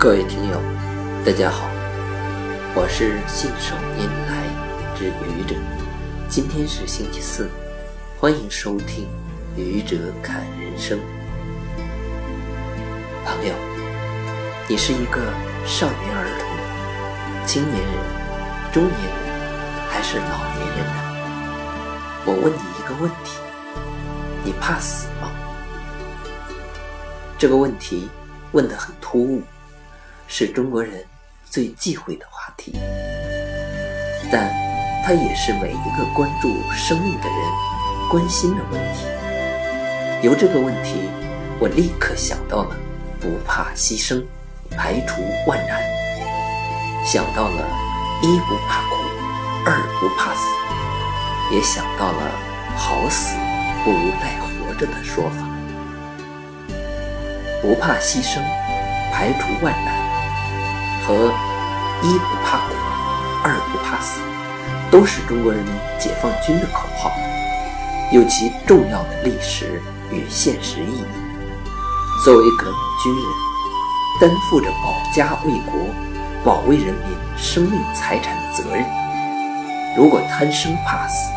各位听友，大家好，我是信手拈来之愚者。今天是星期四，欢迎收听《愚者看人生》。朋友，你是一个少年儿童、青年人、中年人，还是老年人呢？我问你一个问题：你怕死吗？这个问题问得很突兀。是中国人最忌讳的话题，但它也是每一个关注生命的人关心的问题。由这个问题，我立刻想到了不怕牺牲，排除万难；想到了一不怕苦，二不怕死，也想到了好死不如赖活着的说法。不怕牺牲，排除万难。和一不怕苦，二不怕死，都是中国人民解放军的口号，有其重要的历史与现实意义。作为革命军人，担负着保家卫国、保卫人民生命财产的责任。如果贪生怕死，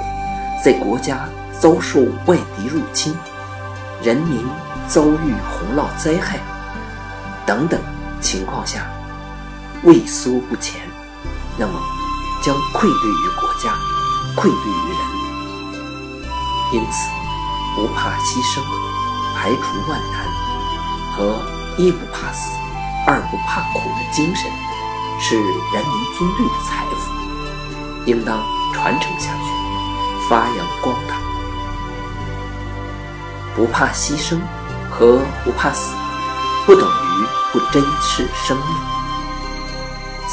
在国家遭受外敌入侵、人民遭遇洪涝灾害等等情况下，畏缩不前，那么将愧对于国家，愧对于人。因此，不怕牺牲，排除万难，和一不怕死，二不怕苦的精神，是人民军队的财富，应当传承下去，发扬光大。不怕牺牲和不怕死，不等于不珍视生命。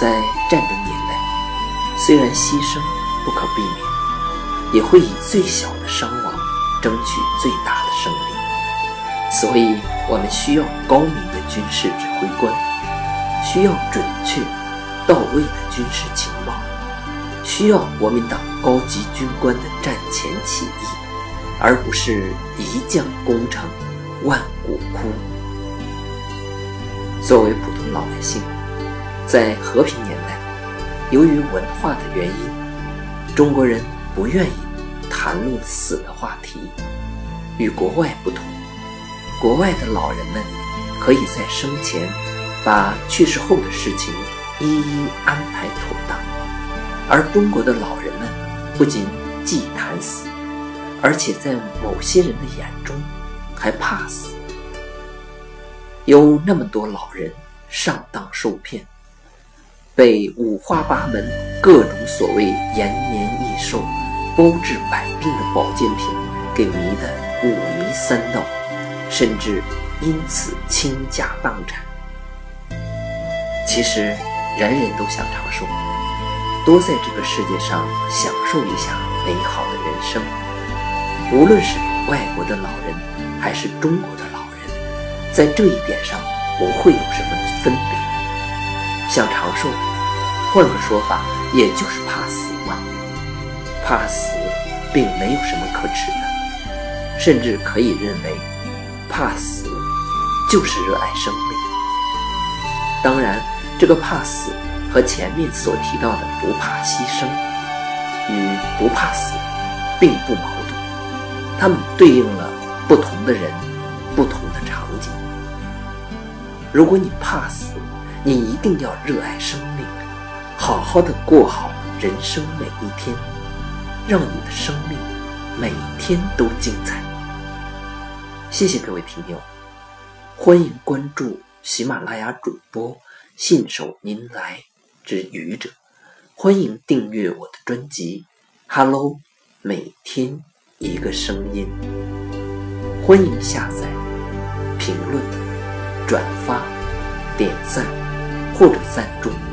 在战争年代，虽然牺牲不可避免，也会以最小的伤亡争取最大的胜利。所以，我们需要高明的军事指挥官，需要准确到位的军事情报，需要国民党高级军官的战前起义，而不是一将功成万骨枯。作为普通老百姓。在和平年代，由于文化的原因，中国人不愿意谈论死的话题。与国外不同，国外的老人们可以在生前把去世后的事情一一安排妥当，而中国的老人们不仅忌谈死，而且在某些人的眼中还怕死。有那么多老人上当受骗。被五花八门、各种所谓延年益寿、包治百病的保健品给迷得五迷三道，甚至因此倾家荡产。其实，人人都想长寿，多在这个世界上享受一下美好的人生。无论是外国的老人，还是中国的老人，在这一点上不会有什么分别。想长寿。换个说法，也就是怕死嘛。怕死，并没有什么可耻的，甚至可以认为，怕死就是热爱生命。当然，这个怕死和前面所提到的不怕牺牲与不怕死并不矛盾，它们对应了不同的人、不同的场景。如果你怕死，你一定要热爱生命。好好的过好人生每一天，让你的生命每天都精彩。谢谢各位听友，欢迎关注喜马拉雅主播信手拈来之愚者，欢迎订阅我的专辑《Hello》，每天一个声音，欢迎下载、评论、转发、点赞或者赞助。